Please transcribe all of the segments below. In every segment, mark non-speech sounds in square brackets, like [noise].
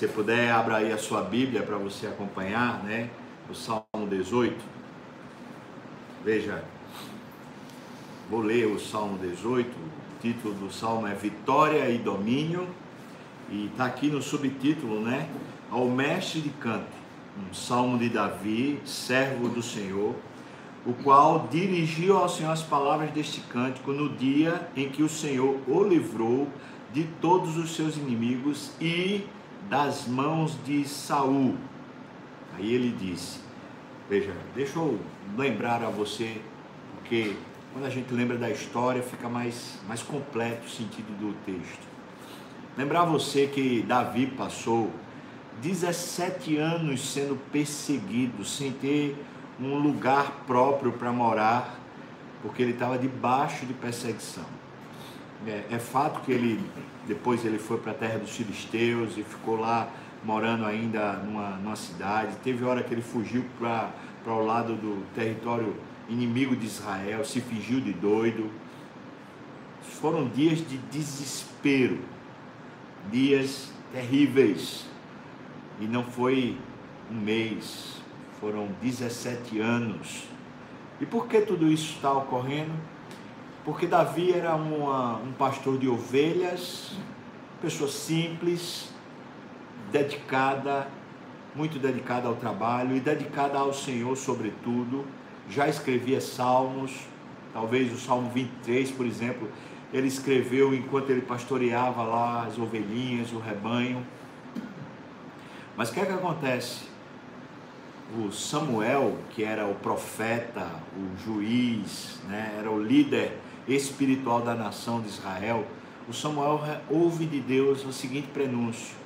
Se puder, abra aí a sua Bíblia para você acompanhar, né? O Salmo 18. Veja, vou ler o Salmo 18. O título do Salmo é Vitória e Domínio. E está aqui no subtítulo, né? Ao mestre de canto. Um salmo de Davi, servo do Senhor, o qual dirigiu ao Senhor as palavras deste cântico no dia em que o Senhor o livrou de todos os seus inimigos e das mãos de Saul. Aí ele disse: Veja, deixa eu lembrar a você, porque quando a gente lembra da história fica mais, mais completo o sentido do texto. Lembrar você que Davi passou 17 anos sendo perseguido, sem ter um lugar próprio para morar, porque ele estava debaixo de perseguição. É, é, fato que ele depois ele foi para a terra dos filisteus e ficou lá morando ainda numa, numa cidade. Teve hora que ele fugiu para o lado do território inimigo de Israel, se fingiu de doido. Foram dias de desespero, dias terríveis. E não foi um mês, foram 17 anos. E por que tudo isso está ocorrendo? Porque Davi era uma, um pastor de ovelhas, pessoa simples, dedicada, muito dedicada ao trabalho e dedicada ao Senhor, sobretudo. Já escrevia salmos, talvez o Salmo 23, por exemplo, ele escreveu enquanto ele pastoreava lá as ovelhinhas, o rebanho. Mas o que é que acontece? O Samuel, que era o profeta, o juiz, né, era o líder espiritual da nação de Israel, o Samuel ouve de Deus o seguinte prenúncio: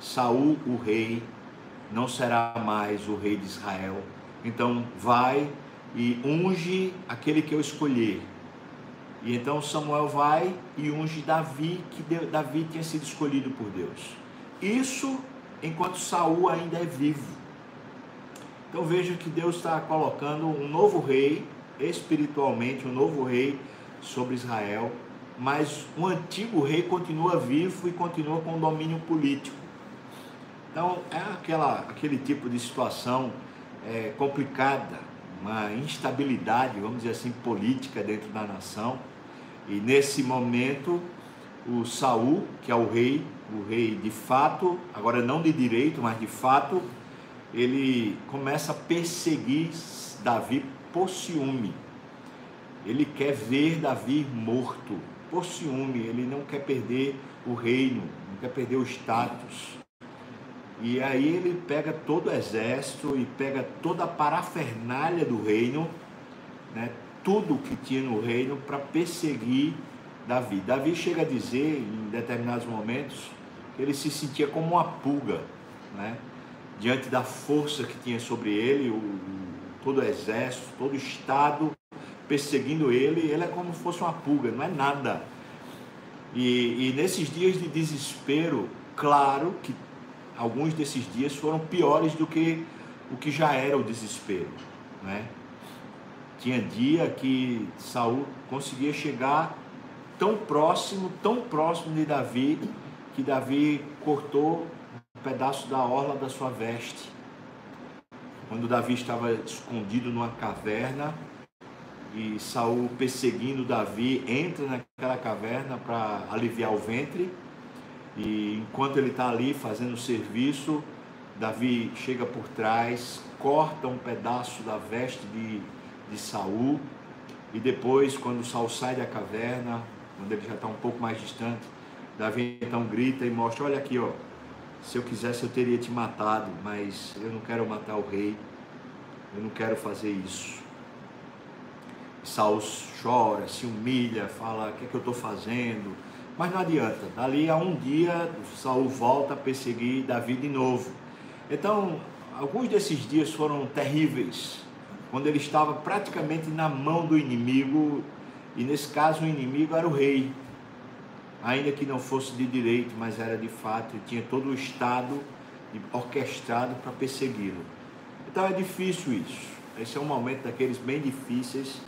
Saul, o rei, não será mais o rei de Israel. Então vai e unge aquele que eu escolher. E então Samuel vai e unge Davi, que Davi tinha sido escolhido por Deus. Isso enquanto Saul ainda é vivo. Então veja que Deus está colocando um novo rei, espiritualmente, um novo rei sobre Israel, mas o antigo rei continua vivo e continua com domínio político. Então é aquela, aquele tipo de situação é, complicada, uma instabilidade, vamos dizer assim, política dentro da nação. E nesse momento, o Saul, que é o rei, o rei de fato, agora não de direito, mas de fato, ele começa a perseguir Davi por ciúme. Ele quer ver Davi morto por ciúme, ele não quer perder o reino, não quer perder o status. E aí ele pega todo o exército e pega toda a parafernália do reino, né, tudo que tinha no reino para perseguir Davi. Davi chega a dizer em determinados momentos que ele se sentia como uma pulga, né, diante da força que tinha sobre ele, o, todo o exército, todo o estado perseguindo ele, ele é como se fosse uma pulga, não é nada. E, e nesses dias de desespero, claro que alguns desses dias foram piores do que o que já era o desespero, né? Tinha dia que Saul conseguia chegar tão próximo, tão próximo de Davi, que Davi cortou um pedaço da orla da sua veste. Quando Davi estava escondido numa caverna, e Saul perseguindo Davi entra naquela caverna para aliviar o ventre. E enquanto ele está ali fazendo o serviço Davi chega por trás corta um pedaço da veste de, de Saul. E depois quando Saul sai da caverna quando ele já está um pouco mais distante Davi então grita e mostra olha aqui ó se eu quisesse eu teria te matado mas eu não quero matar o rei eu não quero fazer isso Saul chora, se humilha, fala: o que é que eu estou fazendo? Mas não adianta. Dali a um dia, Saul volta a perseguir Davi de novo. Então, alguns desses dias foram terríveis, quando ele estava praticamente na mão do inimigo, e nesse caso o inimigo era o rei, ainda que não fosse de direito, mas era de fato, e tinha todo o Estado orquestrado para persegui-lo. Então é difícil isso. Esse é um momento daqueles bem difíceis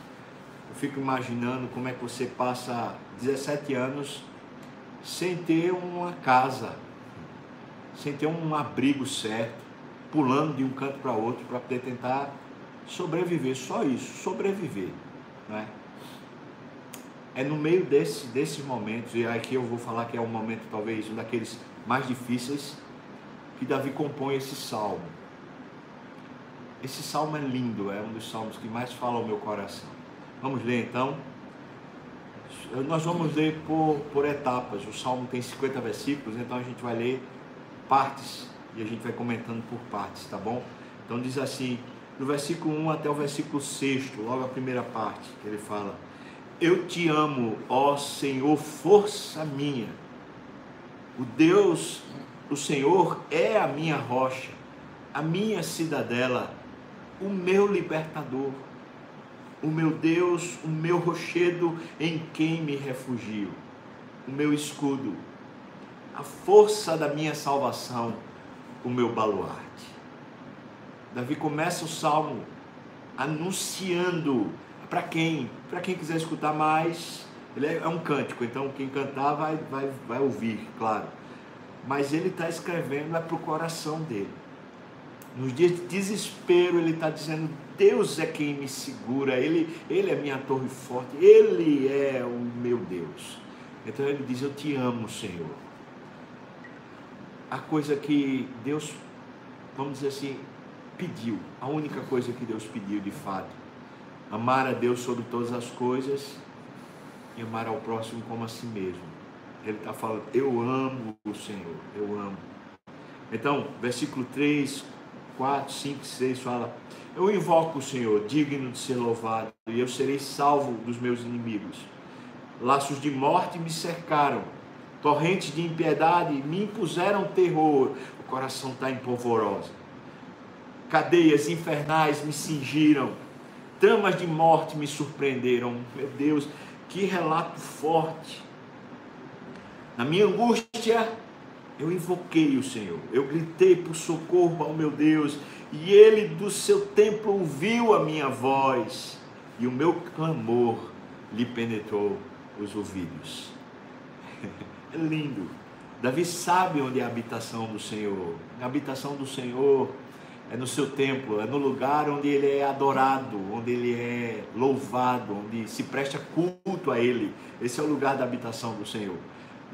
eu fico imaginando como é que você passa 17 anos sem ter uma casa, sem ter um abrigo certo, pulando de um canto para outro para poder tentar sobreviver, só isso, sobreviver. Né? É no meio desse, desses momentos, e aqui eu vou falar que é um momento talvez um daqueles mais difíceis, que Davi compõe esse salmo. Esse salmo é lindo, é um dos salmos que mais fala ao meu coração. Vamos ler então. Nós vamos ler por, por etapas. O salmo tem 50 versículos, então a gente vai ler partes e a gente vai comentando por partes, tá bom? Então diz assim: do versículo 1 até o versículo 6, logo a primeira parte, que ele fala: Eu te amo, ó Senhor, força minha. O Deus, o Senhor é a minha rocha, a minha cidadela, o meu libertador, o meu Deus, o meu rochedo em quem me refugio, o meu escudo, a força da minha salvação, o meu baluarte. Davi começa o salmo anunciando para quem, para quem quiser escutar mais, ele é, um cântico, então quem cantar vai, vai, vai ouvir, claro. Mas ele está escrevendo é para o coração dele. Nos dias de desespero, ele está dizendo: Deus é quem me segura, ele, ele é minha torre forte, Ele é o meu Deus. Então ele diz: Eu te amo, Senhor. A coisa que Deus, vamos dizer assim, pediu, a única coisa que Deus pediu de fato, amar a Deus sobre todas as coisas e amar ao próximo como a si mesmo. Ele está falando, eu amo o Senhor, eu amo. Então, versículo 3, 4, 5, 6 fala: Eu invoco o Senhor, digno de ser louvado, e eu serei salvo dos meus inimigos. Laços de morte me cercaram, torrentes de impiedade me impuseram terror. O coração está em polvorosa cadeias infernais me cingiram, tramas de morte me surpreenderam. Meu Deus, que relato forte. Na minha angústia, eu invoquei o Senhor, eu gritei por socorro ao meu Deus, e ele do seu templo ouviu a minha voz, e o meu clamor lhe penetrou os ouvidos. [laughs] É lindo. Davi sabe onde é a habitação do Senhor. A habitação do Senhor é no seu templo, é no lugar onde ele é adorado, onde ele é louvado, onde se presta culto a ele. Esse é o lugar da habitação do Senhor.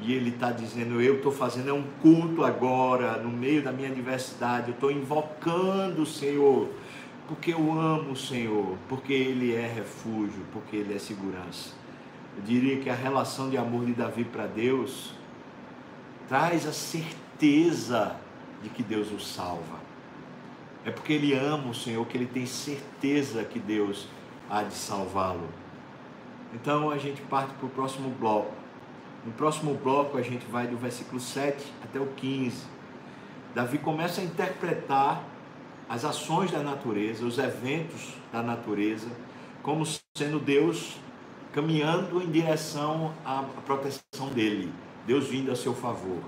E ele está dizendo: Eu estou fazendo é um culto agora, no meio da minha diversidade, eu estou invocando o Senhor, porque eu amo o Senhor, porque Ele é refúgio, porque Ele é segurança. Eu diria que a relação de amor de Davi para Deus traz a certeza de que Deus o salva é porque ele ama o Senhor, que ele tem certeza que Deus há de salvá-lo. Então a gente parte para o próximo bloco. No próximo bloco a gente vai do versículo 7 até o 15. Davi começa a interpretar as ações da natureza, os eventos da natureza, como sendo Deus caminhando em direção à proteção dele, Deus vindo a seu favor.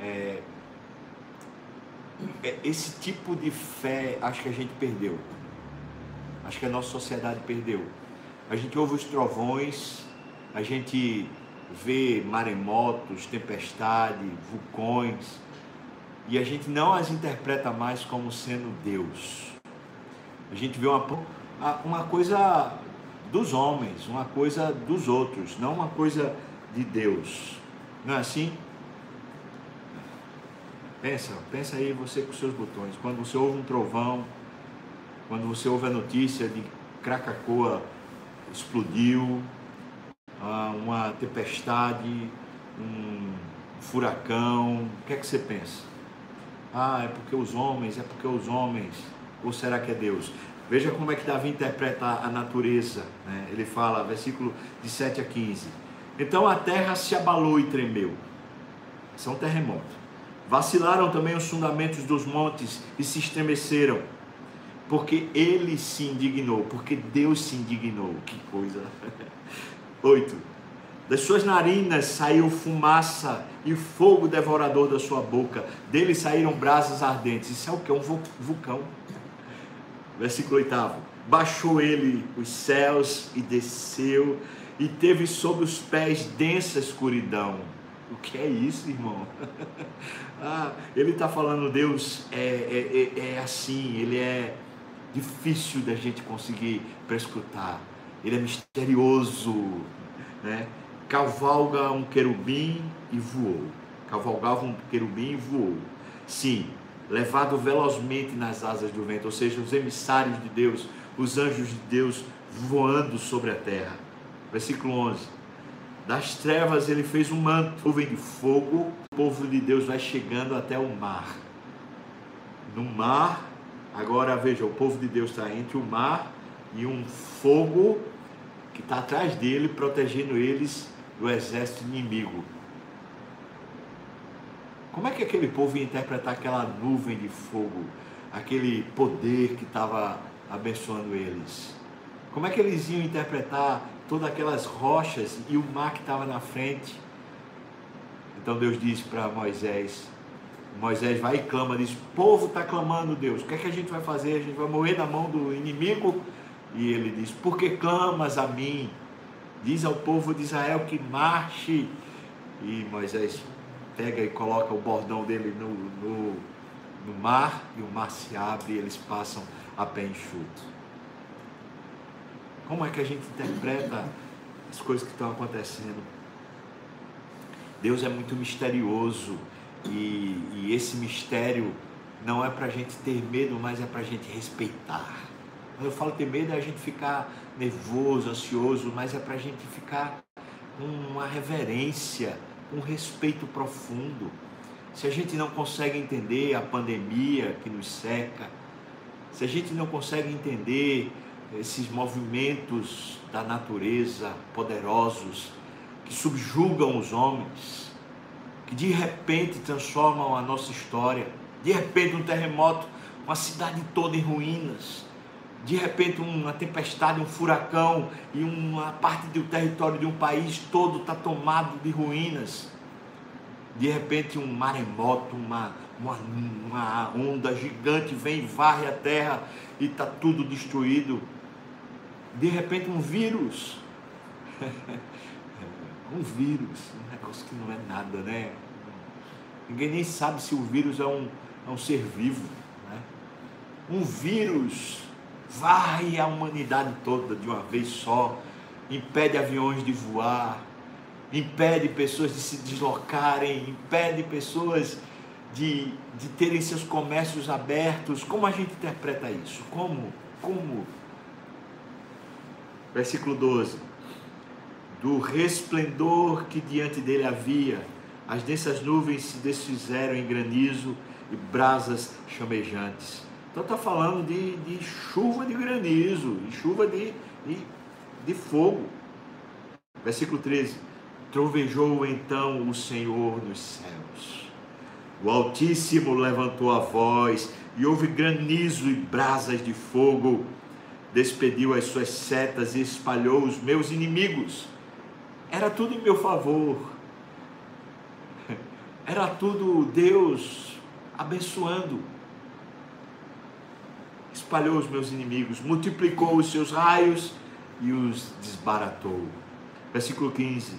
É, é, esse tipo de fé acho que a gente perdeu. Acho que a nossa sociedade perdeu. A gente ouve os trovões, a gente vê maremotos, tempestade, vulcões, e a gente não as interpreta mais como sendo Deus. A gente vê uma, uma coisa dos homens, uma coisa dos outros, não uma coisa de Deus. Não é assim? Pensa, pensa aí você com seus botões. Quando você ouve um trovão, quando você ouve a notícia de Krakatoa explodiu, uma tempestade, um furacão, o que é que você pensa? Ah, é porque os homens, é porque os homens, ou será que é Deus? Veja como é que Davi interpreta a natureza. Né? Ele fala, versículo de 7 a 15. Então a terra se abalou e tremeu. Isso é um terremoto. Vacilaram também os fundamentos dos montes e se estremeceram, porque ele se indignou, porque Deus se indignou. Que coisa. [laughs] Oito. Das suas narinas saiu fumaça e fogo devorador da sua boca. Dele saíram brasas ardentes. Isso é o que? Um vulcão. Versículo oitavo. Baixou ele os céus e desceu, e teve sob os pés densa escuridão O que é isso, irmão? [laughs] ah, ele está falando, Deus é, é, é, é assim, ele é difícil da gente conseguir prescrutar. Ele é misterioso, né? Cavalga um querubim e voou. Cavalgava um querubim e voou. Sim, levado velozmente nas asas do vento, ou seja, os emissários de Deus, os anjos de Deus voando sobre a terra. Versículo 11. Das trevas ele fez um manto, nuvem de fogo, o povo de Deus vai chegando até o mar. No mar, agora veja, o povo de Deus está entre o mar e um fogo que está atrás dele, protegendo eles do exército inimigo. Como é que aquele povo ia interpretar aquela nuvem de fogo, aquele poder que estava abençoando eles? Como é que eles iam interpretar todas aquelas rochas e o mar que estava na frente? Então Deus disse para Moisés: Moisés vai e clama, diz: povo está clamando, Deus, o que é que a gente vai fazer? A gente vai morrer na mão do inimigo? E ele diz: Por que clamas a mim? Diz ao povo de Israel que marche. E Moisés pega e coloca o bordão dele no, no, no mar e o mar se abre e eles passam a pé enxuto. Como é que a gente interpreta as coisas que estão acontecendo? Deus é muito misterioso e, e esse mistério não é para a gente ter medo, mas é para a gente respeitar. Eu falo ter medo, é a gente ficar nervoso, ansioso, mas é para a gente ficar com uma reverência um respeito profundo. Se a gente não consegue entender a pandemia que nos seca, se a gente não consegue entender esses movimentos da natureza poderosos que subjugam os homens, que de repente transformam a nossa história, de repente um terremoto, uma cidade toda em ruínas, de repente uma tempestade, um furacão e uma parte do território de um país todo está tomado de ruínas. De repente um maremoto, uma, uma, uma onda gigante vem, varre a terra e está tudo destruído. De repente um vírus. [laughs] um vírus, um negócio que não é nada, né? Ninguém nem sabe se o vírus é um, é um ser vivo. Né? Um vírus vai a humanidade toda de uma vez só, impede aviões de voar, impede pessoas de se deslocarem, impede pessoas de, de terem seus comércios abertos. Como a gente interpreta isso? Como? Como? Versículo 12. Do resplendor que diante dele havia, as densas nuvens se desfizeram em granizo e brasas chamejantes. Então está falando de, de, chuva de granizo, de chuva de, de, de fogo. Versículo 13: Trovejou então o Senhor nos céus. O Altíssimo levantou a voz, e houve granizo e brasas de fogo. Despediu as suas setas e espalhou os meus inimigos. Era tudo em meu favor. Era tudo Deus abençoando espalhou os meus inimigos, multiplicou os seus raios e os desbaratou. Versículo 15.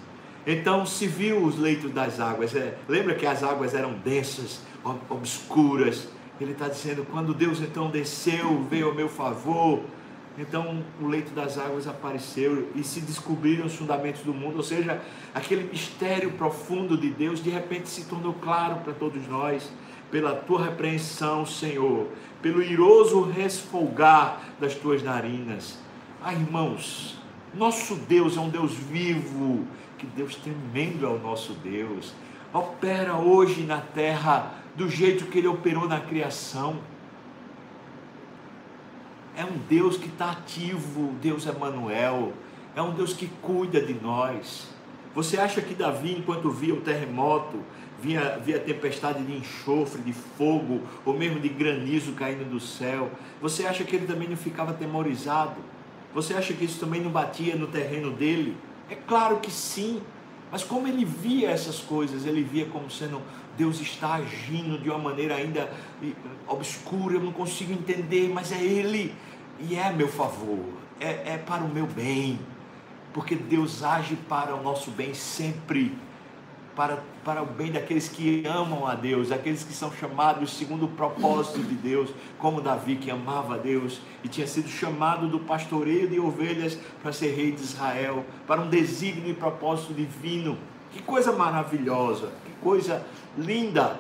Então se viu os leitos das águas. É, lembra que as águas eram densas, obscuras. Ele está dizendo: quando Deus então desceu, veio ao meu favor, então o leito das águas apareceu e se descobriram os fundamentos do mundo, ou seja, aquele mistério profundo de Deus de repente se tornou claro para todos nós pela tua repreensão, Senhor, pelo iroso resfolgar das tuas narinas. Ah, irmãos, nosso Deus é um Deus vivo, que Deus tremendo é o nosso Deus. Opera hoje na terra do jeito que ele operou na criação. É um Deus que está ativo, Deus Emanuel, é um Deus que cuida de nós. Você acha que Davi, enquanto via o terremoto, via, via tempestade de enxofre, de fogo, ou mesmo de granizo caindo do céu, você acha que ele também não ficava temorizado? Você acha que isso também não batia no terreno dele? É claro que sim, mas como ele via essas coisas, ele via como sendo Deus está agindo de uma maneira ainda obscura, eu não consigo entender, mas é Ele e é meu favor, é, é para o meu bem, porque Deus age para o nosso bem sempre para, para o bem daqueles que amam a Deus, aqueles que são chamados segundo o propósito de Deus, como Davi que amava a Deus e tinha sido chamado do pastoreio de ovelhas para ser rei de Israel, para um desígnio e propósito divino. Que coisa maravilhosa, que coisa linda.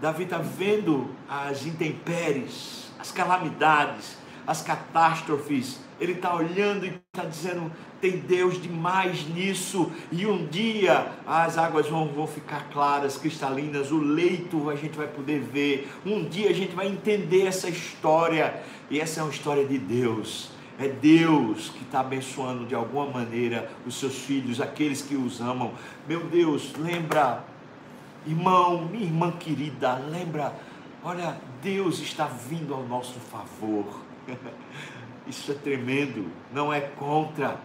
Davi está vendo as intempéries, as calamidades, as catástrofes. Ele está olhando e está dizendo: tem Deus demais nisso. E um dia as águas vão, vão ficar claras, cristalinas, o leito a gente vai poder ver. Um dia a gente vai entender essa história. E essa é uma história de Deus. É Deus que está abençoando de alguma maneira os seus filhos, aqueles que os amam. Meu Deus, lembra, irmão, minha irmã querida, lembra, olha, Deus está vindo ao nosso favor. [laughs] Isso é tremendo, não é contra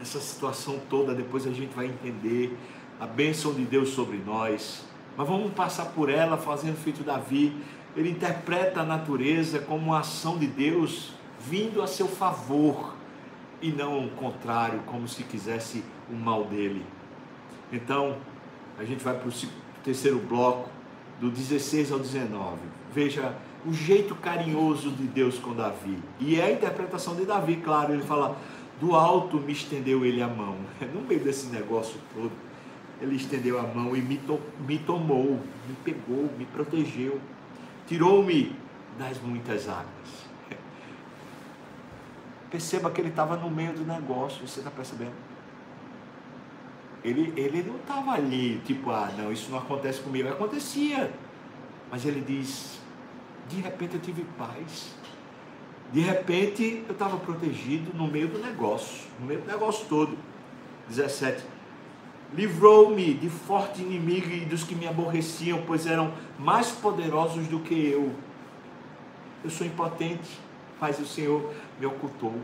essa situação toda, depois a gente vai entender a bênção de Deus sobre nós. Mas vamos passar por ela fazendo feito Davi. Ele interpreta a natureza como uma ação de Deus vindo a seu favor e não o contrário, como se quisesse o mal dele. Então, a gente vai para o terceiro bloco, do 16 ao 19. Veja o jeito carinhoso de Deus com Davi. E é a interpretação de Davi, claro, ele fala: do alto me estendeu ele a mão. [laughs] No meio desse negócio todo, ele estendeu a mão e me, to me tomou, me pegou, me protegeu, tirou-me das muitas águas. [laughs] Perceba que ele estava no meio do negócio, você está percebendo? Ele, ele não estava ali, tipo, ah, não, isso não acontece comigo. Acontecia. Mas ele diz: de repente eu tive paz. De repente eu estava protegido no meio do negócio, no meio do negócio todo. 17. Livrou-me de forte inimigo e dos que me aborreciam, pois eram mais poderosos do que eu. Eu sou impotente, mas o Senhor me ocultou.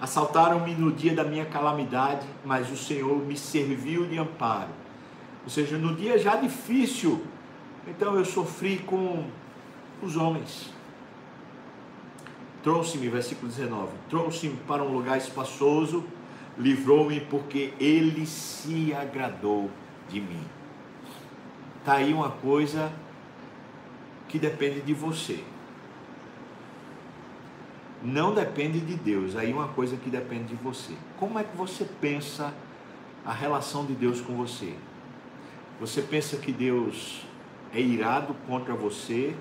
Assaltaram-me no dia da minha calamidade, mas o Senhor me serviu de amparo. Ou seja, no dia já difícil, então eu sofri com os homens. Trouxe-me, versículo 19, trouxe-me para um lugar espaçoso, livrou-me porque ele se agradou de mim. Está aí uma coisa que depende de você. Não depende de Deus, aí uma coisa que depende de você. Como é que você pensa a relação de Deus com você? Você pensa que Deus é irado contra você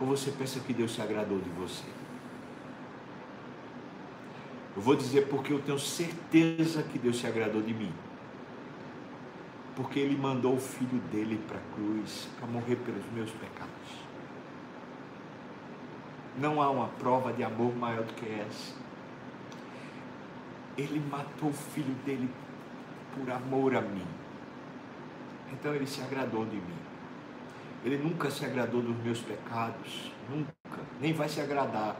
ou você pensa que Deus se agradou de você? Eu vou dizer porque eu tenho certeza que Deus se agradou de mim. Porque Ele mandou o Filho dele para a cruz para morrer pelos meus pecados. Não há uma prova de amor maior do que essa. Ele matou o filho dele por amor a mim. Então ele se agradou de mim. Ele nunca se agradou dos meus pecados, nunca, nem vai se agradar.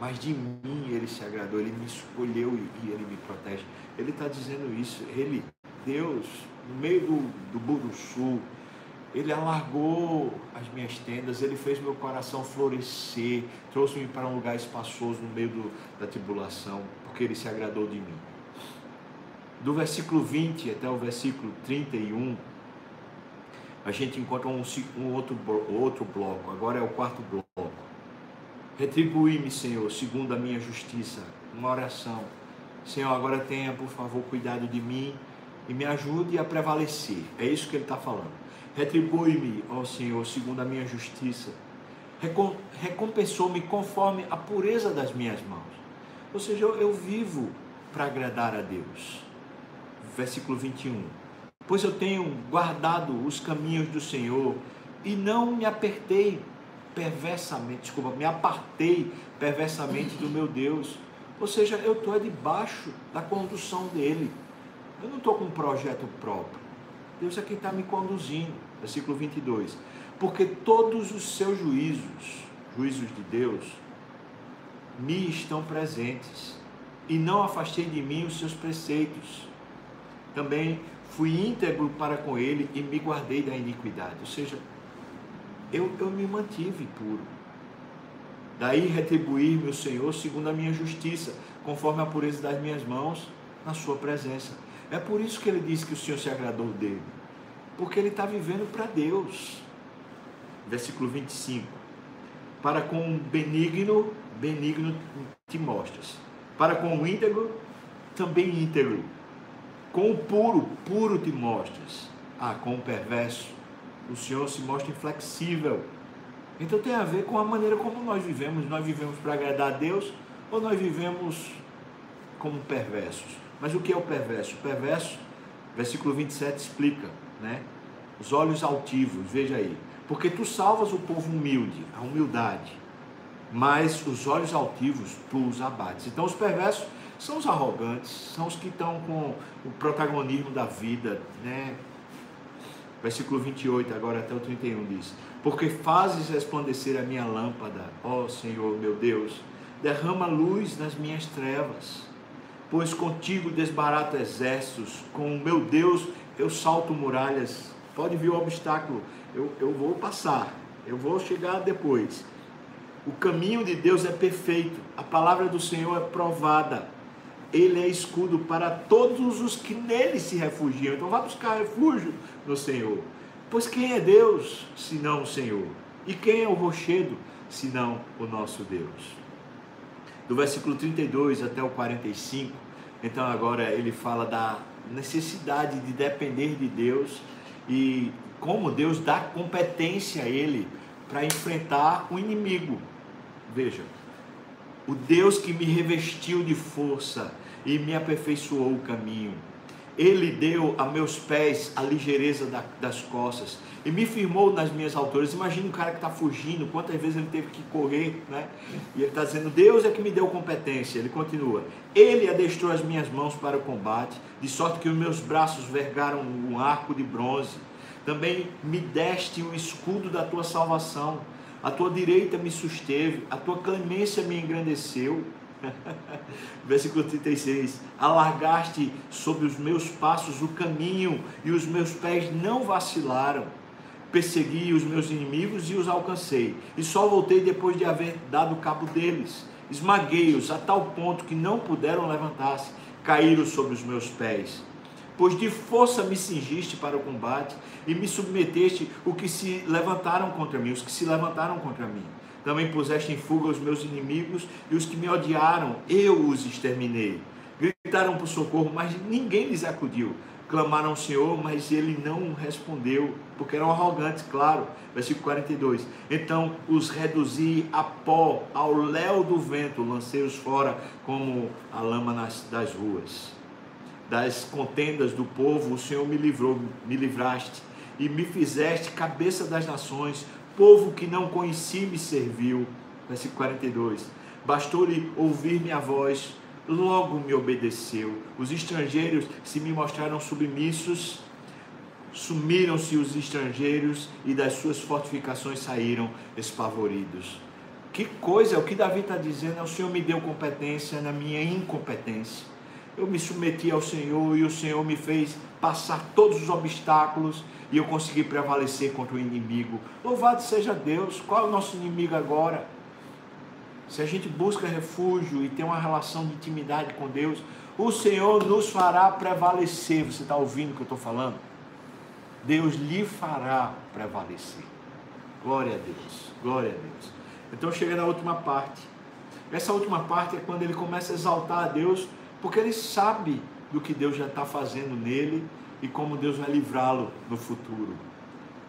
Mas de mim ele se agradou, ele me escolheu e ele me protege. Ele está dizendo isso. Ele, Deus, no meio do, do Buruçu, ele alargou as minhas tendas, ele fez meu coração florescer, trouxe-me para um lugar espaçoso no meio do, da tribulação, porque ele se agradou de mim. Do versículo 20 até o versículo 31, a gente encontra um, um outro, outro bloco, agora é o quarto bloco. Retribui-me, Senhor, segundo a minha justiça. Uma oração. Senhor, agora tenha, por favor, cuidado de mim e me ajude a prevalecer. É isso que ele está falando. Retribui-me, ó Senhor, segundo a minha justiça. Recompensou-me conforme a pureza das minhas mãos. Ou seja, eu, eu vivo para agradar a Deus. Versículo 21 pois eu tenho guardado os caminhos do Senhor e não me apertei perversamente, desculpa, me apartei perversamente do meu Deus. Ou seja, eu estou debaixo da condução dele. Eu não estou com um projeto próprio. Deus é quem está me conduzindo. Versículo 22. Porque todos os seus juízos, juízos de Deus, me estão presentes. E não afastei de mim os seus preceitos. Também fui íntegro para com ele e me guardei da iniquidade. Ou seja, eu, eu me mantive puro. Daí retribuir-me o Senhor segundo a minha justiça, conforme a pureza das minhas mãos, na sua presença. É por isso que ele disse que o Senhor se agradou dele. Porque ele está vivendo para Deus. Versículo 25. Para com o benigno, benigno te mostras. Para com o íntegro, também íntegro. Com o puro, puro te mostras. Ah, com o perverso, o Senhor se mostra inflexível. Então tem a ver com a maneira como nós vivemos. Nós vivemos para agradar a Deus ou nós vivemos como perversos? Mas o que é o perverso? O perverso, versículo 27 explica, né? Os olhos altivos, veja aí. Porque tu salvas o povo humilde, a humildade, mas os olhos altivos tu os abates. Então os perversos são os arrogantes, são os que estão com o protagonismo da vida, né? Versículo 28, agora até o 31 diz: Porque fazes resplandecer a minha lâmpada, ó Senhor meu Deus, derrama luz nas minhas trevas. Pois contigo desbarato exércitos, com o meu Deus eu salto muralhas. Pode vir o obstáculo, eu, eu vou passar, eu vou chegar depois. O caminho de Deus é perfeito, a palavra do Senhor é provada. Ele é escudo para todos os que nele se refugiam. Então vá buscar refúgio no Senhor. Pois quem é Deus senão o Senhor? E quem é o rochedo senão o nosso Deus? do versículo 32 até o 45. Então agora ele fala da necessidade de depender de Deus e como Deus dá competência a ele para enfrentar o inimigo. Veja, o Deus que me revestiu de força e me aperfeiçoou o caminho ele deu a meus pés a ligeireza da, das costas e me firmou nas minhas alturas. Imagina um cara que está fugindo, quantas vezes ele teve que correr, né? E ele está dizendo: Deus é que me deu competência. Ele continua: Ele adestrou as minhas mãos para o combate, de sorte que os meus braços vergaram um arco de bronze. Também me deste o escudo da tua salvação. A tua direita me susteve, a tua clemência me engrandeceu. [laughs] Versículo 36: Alargaste sobre os meus passos o caminho, e os meus pés não vacilaram. Persegui os meus inimigos e os alcancei, e só voltei depois de haver dado cabo deles. Esmaguei-os a tal ponto que não puderam levantar-se, caíram sobre os meus pés. Pois de força me cingiste para o combate e me submeteste o que se levantaram contra mim, os que se levantaram contra mim. Também puseste em fuga os meus inimigos e os que me odiaram, eu os exterminei. Gritaram por socorro, mas ninguém lhes acudiu. Clamaram ao Senhor, mas ele não respondeu, porque eram arrogantes, claro. Versículo 42. Então os reduzi a pó, ao léu do vento, lancei-os fora como a lama nas, das ruas. Das contendas do povo, o Senhor me livrou, me livraste e me fizeste cabeça das nações povo que não conheci me serviu. Versículo 42. Bastou-lhe ouvir minha voz, logo me obedeceu. Os estrangeiros se me mostraram submissos, sumiram-se os estrangeiros e das suas fortificações saíram espavoridos. Que coisa, o que Davi está dizendo é o Senhor me deu competência na minha incompetência. Eu me submeti ao Senhor e o Senhor me fez passar todos os obstáculos e eu consegui prevalecer contra o inimigo. Louvado seja Deus. Qual é o nosso inimigo agora? Se a gente busca refúgio e tem uma relação de intimidade com Deus, o Senhor nos fará prevalecer. Você está ouvindo o que eu estou falando? Deus lhe fará prevalecer. Glória a Deus, glória a Deus. Então chega na última parte. Essa última parte é quando ele começa a exaltar a Deus, porque ele sabe do que Deus já está fazendo nele e como Deus vai livrá-lo no futuro.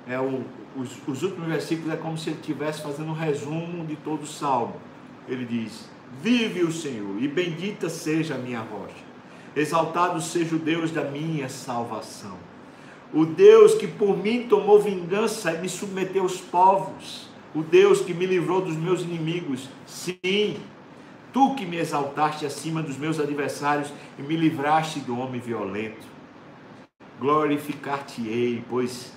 É o, os, os últimos versículos é como se ele estivesse fazendo um resumo de todo o salmo. Ele diz: Vive o Senhor, e bendita seja a minha rocha. Exaltado seja o Deus da minha salvação. O Deus que por mim tomou vingança e me submeteu aos povos. O Deus que me livrou dos meus inimigos. Sim, tu que me exaltaste acima dos meus adversários e me livraste do homem violento glorificar-te-ei, pois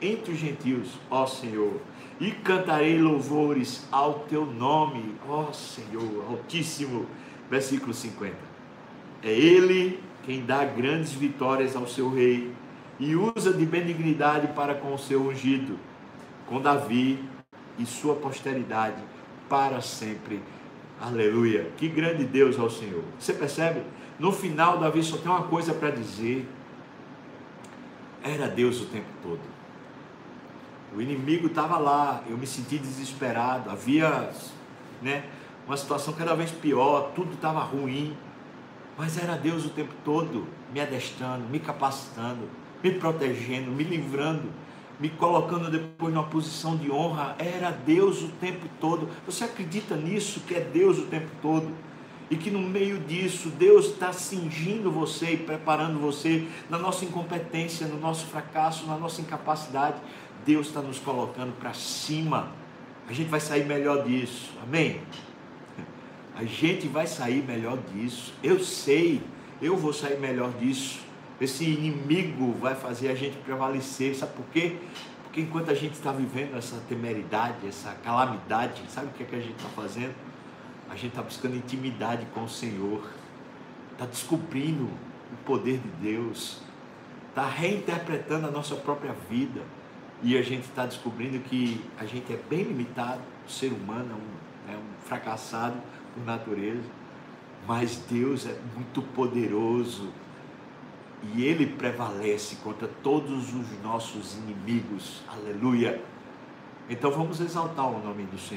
entre os gentios, ó Senhor, e cantarei louvores ao teu nome, ó Senhor, Altíssimo. Versículo 50. É Ele quem dá grandes vitórias ao seu rei e usa de benignidade para com o seu ungido, com Davi e sua posteridade para sempre. Aleluia. Que grande Deus é o Senhor. Você percebe? No final, Davi só tem uma coisa para dizer. Era Deus o tempo todo. O inimigo estava lá, eu me senti desesperado, havia né, uma situação cada vez pior, tudo estava ruim, mas era Deus o tempo todo me adestrando, me capacitando, me protegendo, me livrando, me colocando depois numa posição de honra. Era Deus o tempo todo. Você acredita nisso, que é Deus o tempo todo? E que no meio disso, Deus está cingindo você e preparando você na nossa incompetência, no nosso fracasso, na nossa incapacidade. Deus está nos colocando para cima. A gente vai sair melhor disso. Amém? A gente vai sair melhor disso. Eu sei, eu vou sair melhor disso. Esse inimigo vai fazer a gente prevalecer. Sabe por quê? Porque enquanto a gente está vivendo essa temeridade, essa calamidade, sabe o que, é que a gente está fazendo? A gente está buscando intimidade com o Senhor, está descobrindo o poder de Deus, está reinterpretando a nossa própria vida e a gente está descobrindo que a gente é bem limitado, o ser humano é um, é um fracassado por natureza, mas Deus é muito poderoso e Ele prevalece contra todos os nossos inimigos. Aleluia! Então vamos exaltar o nome do Senhor.